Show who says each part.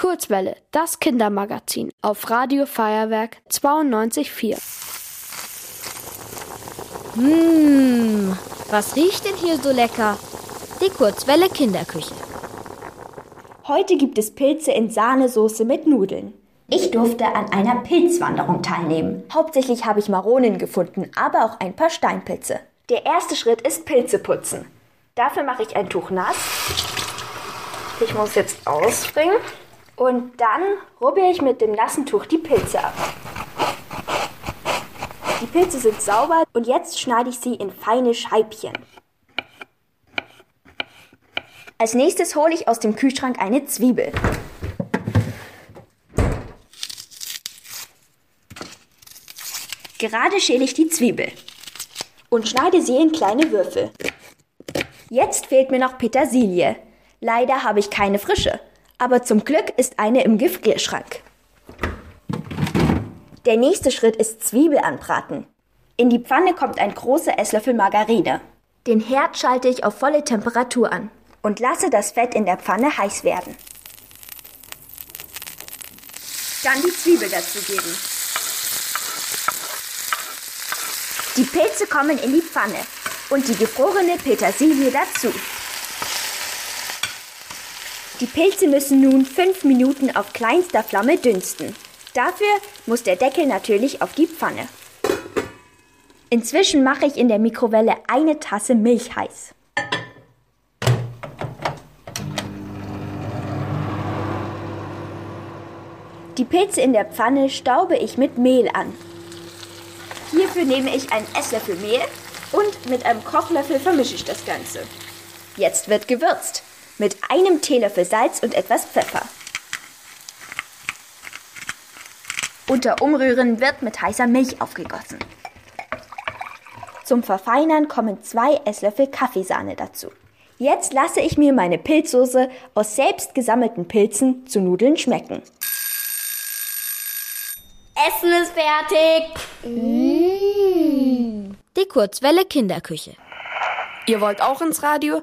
Speaker 1: Kurzwelle, das Kindermagazin auf Radio Feuerwerk 92.4.
Speaker 2: Mmh, was riecht denn hier so lecker? Die Kurzwelle Kinderküche.
Speaker 3: Heute gibt es Pilze in Sahnesoße mit Nudeln. Ich durfte an einer Pilzwanderung teilnehmen. Hauptsächlich habe ich Maronen gefunden, aber auch ein paar Steinpilze. Der erste Schritt ist Pilze putzen. Dafür mache ich ein Tuch nass. Ich muss jetzt ausbringen. Und dann rubbe ich mit dem nassen Tuch die Pilze ab. Die Pilze sind sauber und jetzt schneide ich sie in feine Scheibchen. Als nächstes hole ich aus dem Kühlschrank eine Zwiebel. Gerade schäle ich die Zwiebel und schneide sie in kleine Würfel. Jetzt fehlt mir noch Petersilie. Leider habe ich keine frische, aber zum Glück ist eine im Gefrierschrank. Der nächste Schritt ist Zwiebel anbraten. In die Pfanne kommt ein großer Esslöffel Margarine. Den Herd schalte ich auf volle Temperatur an und lasse das Fett in der Pfanne heiß werden. Dann die Zwiebel dazugeben. Die Pilze kommen in die Pfanne und die gefrorene Petersilie dazu. Die Pilze müssen nun 5 Minuten auf kleinster Flamme dünsten. Dafür muss der Deckel natürlich auf die Pfanne. Inzwischen mache ich in der Mikrowelle eine Tasse Milch heiß. Die Pilze in der Pfanne staube ich mit Mehl an. Hierfür nehme ich einen Esslöffel Mehl und mit einem Kochlöffel vermische ich das Ganze. Jetzt wird gewürzt mit einem Teelöffel Salz und etwas Pfeffer. Unter Umrühren wird mit heißer Milch aufgegossen. Zum Verfeinern kommen zwei Esslöffel Kaffeesahne dazu. Jetzt lasse ich mir meine Pilzsoße aus selbst gesammelten Pilzen zu Nudeln schmecken.
Speaker 2: Essen ist fertig.
Speaker 1: Mm.
Speaker 2: Die Kurzwelle Kinderküche.
Speaker 1: Ihr wollt auch ins Radio?